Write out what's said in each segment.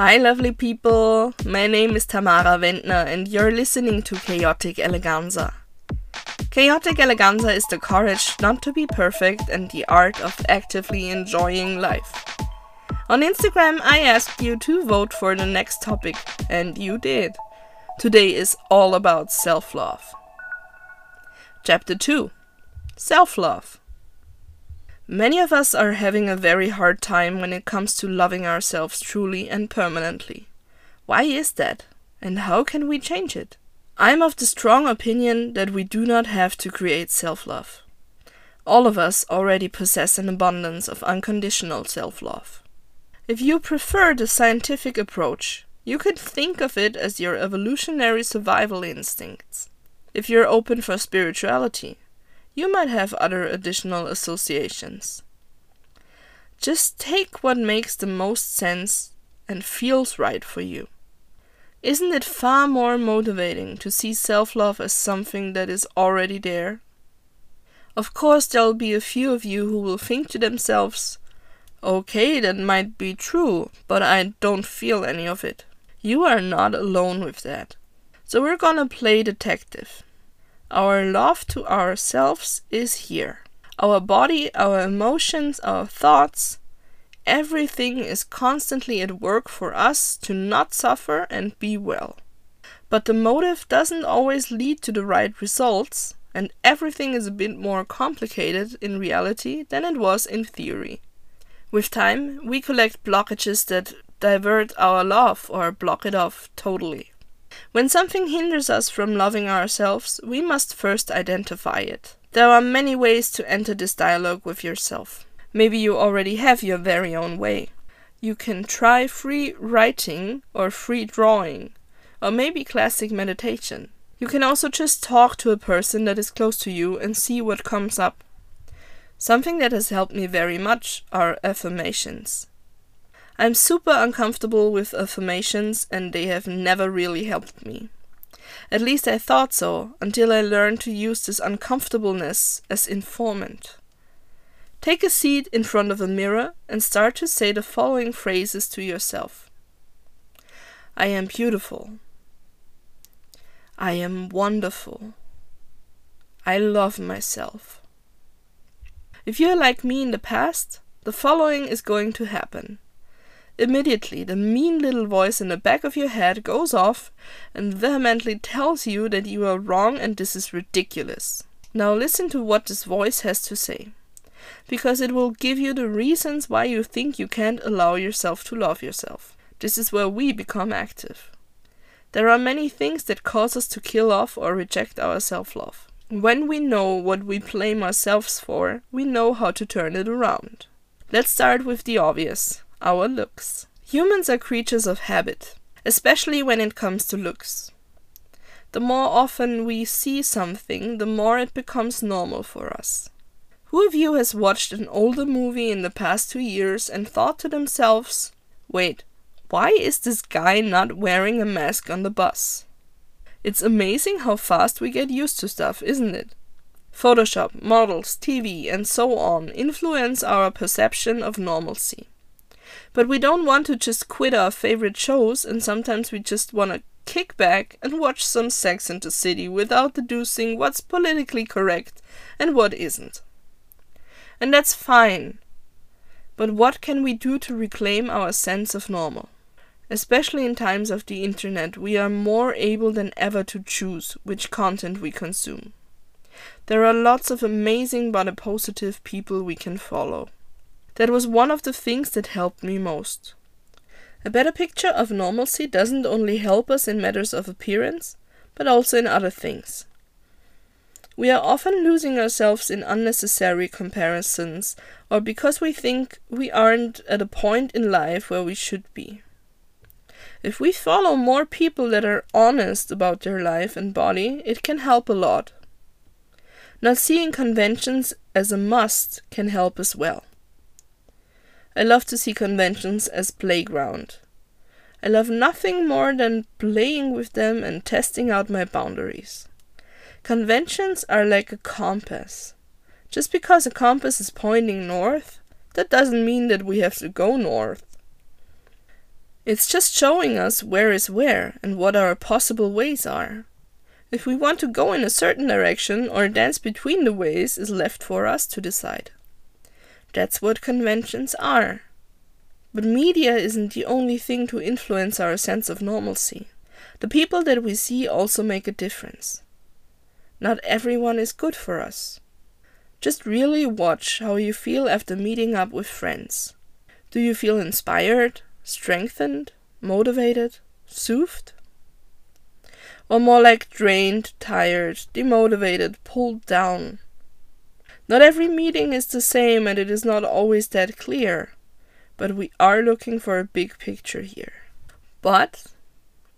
Hi, lovely people. My name is Tamara Wendner, and you're listening to Chaotic Eleganza. Chaotic Eleganza is the courage not to be perfect and the art of actively enjoying life. On Instagram, I asked you to vote for the next topic, and you did. Today is all about self love. Chapter 2 Self Love. Many of us are having a very hard time when it comes to loving ourselves truly and permanently. Why is that? And how can we change it? I am of the strong opinion that we do not have to create self love. All of us already possess an abundance of unconditional self love. If you prefer the scientific approach, you could think of it as your evolutionary survival instincts. If you're open for spirituality, you might have other additional associations. Just take what makes the most sense and feels right for you. Isn't it far more motivating to see self love as something that is already there? Of course, there'll be a few of you who will think to themselves, okay, that might be true, but I don't feel any of it. You are not alone with that. So we're gonna play detective. Our love to ourselves is here. Our body, our emotions, our thoughts, Everything is constantly at work for us to not suffer and be well. But the motive doesn't always lead to the right results, and everything is a bit more complicated in reality than it was in theory. With time, we collect blockages that divert our love or block it off totally. When something hinders us from loving ourselves, we must first identify it. There are many ways to enter this dialogue with yourself. Maybe you already have your very own way. You can try free writing or free drawing, or maybe classic meditation. You can also just talk to a person that is close to you and see what comes up. Something that has helped me very much are affirmations. I'm super uncomfortable with affirmations and they have never really helped me. At least I thought so until I learned to use this uncomfortableness as informant. Take a seat in front of a mirror and start to say the following phrases to yourself I am beautiful. I am wonderful. I love myself. If you're like me in the past, the following is going to happen. Immediately, the mean little voice in the back of your head goes off and vehemently tells you that you are wrong and this is ridiculous. Now listen to what this voice has to say because it will give you the reasons why you think you can't allow yourself to love yourself. This is where we become active. There are many things that cause us to kill off or reject our self love. When we know what we blame ourselves for, we know how to turn it around. Let's start with the obvious our looks. Humans are creatures of habit, especially when it comes to looks. The more often we see something, the more it becomes normal for us. Who of you has watched an older movie in the past two years and thought to themselves, wait, why is this guy not wearing a mask on the bus? It's amazing how fast we get used to stuff, isn't it? Photoshop, models, TV, and so on influence our perception of normalcy. But we don't want to just quit our favorite shows, and sometimes we just want to kick back and watch some Sex and the City without deducing what's politically correct and what isn't. And that's fine. But what can we do to reclaim our sense of normal? Especially in times of the internet, we are more able than ever to choose which content we consume. There are lots of amazing but positive people we can follow. That was one of the things that helped me most. A better picture of normalcy doesn't only help us in matters of appearance, but also in other things. We are often losing ourselves in unnecessary comparisons, or because we think we aren't at a point in life where we should be. If we follow more people that are honest about their life and body, it can help a lot. Not seeing conventions as a must can help as well. I love to see conventions as playground. I love nothing more than playing with them and testing out my boundaries. Conventions are like a compass. Just because a compass is pointing north, that doesn't mean that we have to go north. It's just showing us where is where and what our possible ways are. If we want to go in a certain direction or dance between the ways is left for us to decide. That's what conventions are. But media isn't the only thing to influence our sense of normalcy. The people that we see also make a difference. Not everyone is good for us. Just really watch how you feel after meeting up with friends. Do you feel inspired, strengthened, motivated, soothed? Or more like drained, tired, demotivated, pulled down? Not every meeting is the same and it is not always that clear, but we are looking for a big picture here. But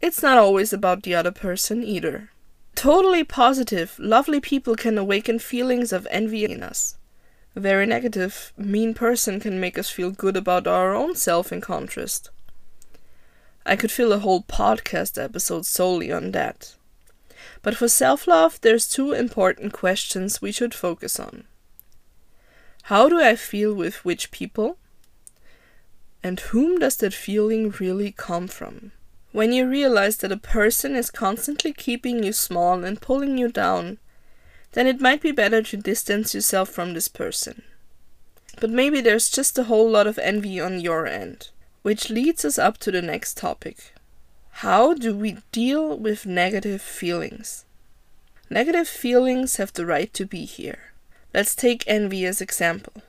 it's not always about the other person either. Totally positive, lovely people can awaken feelings of envy in us. A very negative, mean person can make us feel good about our own self in contrast. I could fill a whole podcast episode solely on that. But for self love, there's two important questions we should focus on. How do I feel with which people? And whom does that feeling really come from? When you realize that a person is constantly keeping you small and pulling you down, then it might be better to distance yourself from this person. But maybe there's just a whole lot of envy on your end, which leads us up to the next topic. How do we deal with negative feelings? Negative feelings have the right to be here. Let's take envy as example.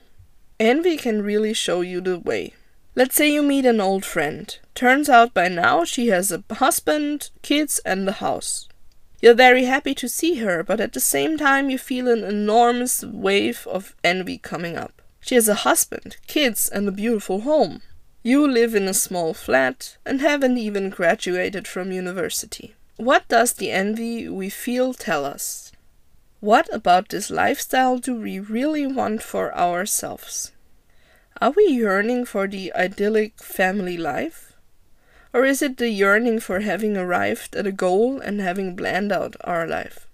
Envy can really show you the way. Let's say you meet an old friend. Turns out by now she has a husband, kids, and a house. You're very happy to see her, but at the same time you feel an enormous wave of envy coming up. She has a husband, kids, and a beautiful home. You live in a small flat and haven't even graduated from university. What does the envy we feel tell us? What about this lifestyle do we really want for ourselves? Are we yearning for the idyllic family life? Or is it the yearning for having arrived at a goal and having planned out our life?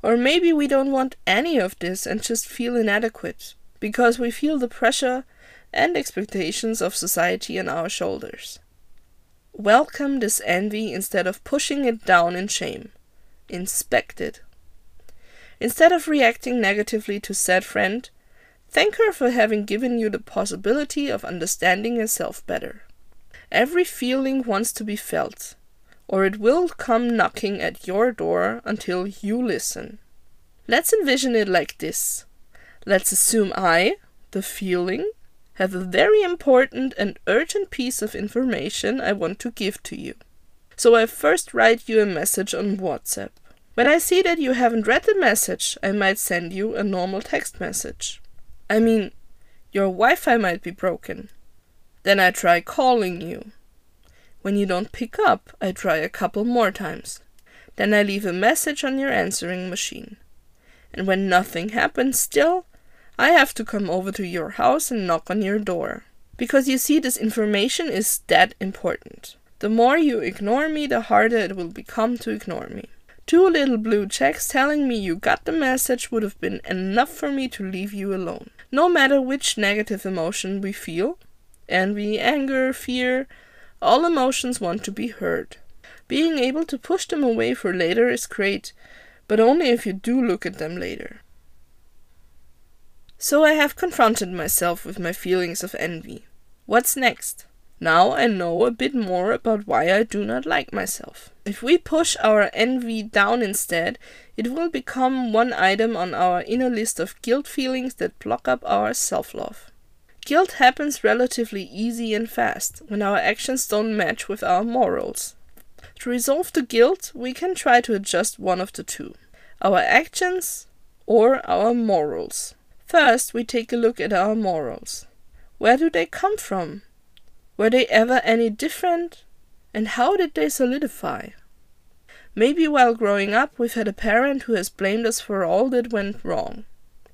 Or maybe we don't want any of this and just feel inadequate because we feel the pressure and expectations of society on our shoulders. Welcome this envy instead of pushing it down in shame. Inspect it. Instead of reacting negatively to said friend, Thank her for having given you the possibility of understanding yourself better. Every feeling wants to be felt, or it will come knocking at your door until you listen. Let's envision it like this. Let's assume I, the feeling, have a very important and urgent piece of information I want to give to you. So I first write you a message on WhatsApp. When I see that you haven't read the message, I might send you a normal text message. I mean, your Wi Fi might be broken. Then I try calling you. When you don't pick up, I try a couple more times. Then I leave a message on your answering machine. And when nothing happens still, I have to come over to your house and knock on your door. Because you see, this information is that important. The more you ignore me, the harder it will become to ignore me. Two little blue checks telling me you got the message would have been enough for me to leave you alone. No matter which negative emotion we feel envy, anger, fear all emotions want to be heard. Being able to push them away for later is great, but only if you do look at them later. So I have confronted myself with my feelings of envy. What's next? Now I know a bit more about why I do not like myself. If we push our envy down instead, it will become one item on our inner list of guilt feelings that block up our self love. Guilt happens relatively easy and fast when our actions don't match with our morals. To resolve the guilt, we can try to adjust one of the two our actions or our morals. First, we take a look at our morals. Where do they come from? Were they ever any different? And how did they solidify? Maybe while growing up we've had a parent who has blamed us for all that went wrong.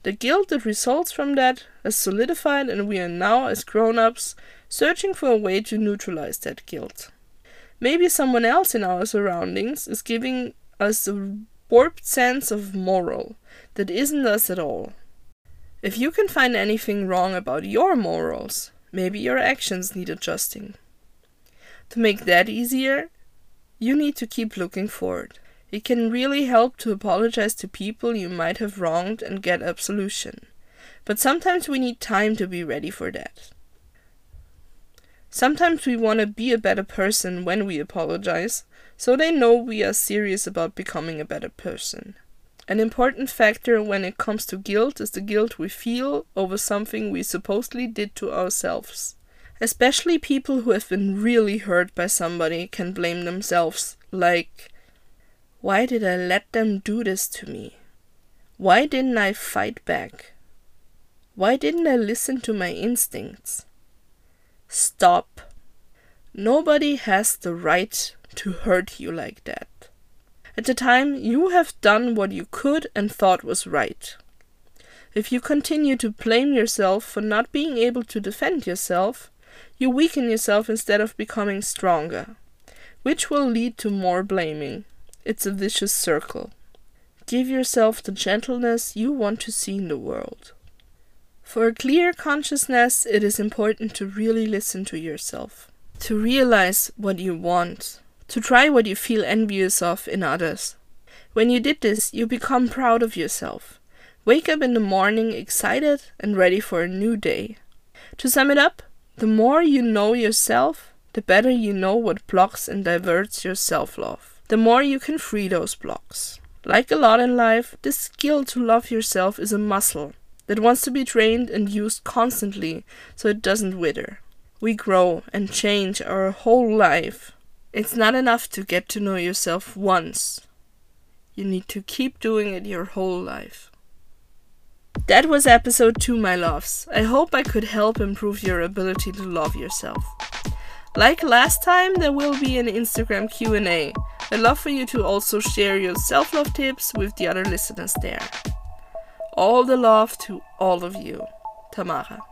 The guilt that results from that has solidified, and we are now, as grown ups, searching for a way to neutralize that guilt. Maybe someone else in our surroundings is giving us a warped sense of moral that isn't us at all. If you can find anything wrong about your morals, Maybe your actions need adjusting. To make that easier, you need to keep looking forward. It can really help to apologize to people you might have wronged and get absolution. But sometimes we need time to be ready for that. Sometimes we want to be a better person when we apologize, so they know we are serious about becoming a better person. An important factor when it comes to guilt is the guilt we feel over something we supposedly did to ourselves. Especially people who have been really hurt by somebody can blame themselves, like, why did I let them do this to me? Why didn't I fight back? Why didn't I listen to my instincts? Stop. Nobody has the right to hurt you like that. At the time, you have done what you could and thought was right. If you continue to blame yourself for not being able to defend yourself, you weaken yourself instead of becoming stronger, which will lead to more blaming. It's a vicious circle. Give yourself the gentleness you want to see in the world. For a clear consciousness, it is important to really listen to yourself, to realize what you want, to try what you feel envious of in others. When you did this, you become proud of yourself. Wake up in the morning excited and ready for a new day. To sum it up, the more you know yourself, the better you know what blocks and diverts your self love. The more you can free those blocks. Like a lot in life, this skill to love yourself is a muscle that wants to be trained and used constantly so it doesn't wither. We grow and change our whole life. It's not enough to get to know yourself once. You need to keep doing it your whole life. That was episode 2, my loves. I hope I could help improve your ability to love yourself. Like last time, there will be an Instagram Q&A. I'd love for you to also share your self-love tips with the other listeners there. All the love to all of you. Tamara.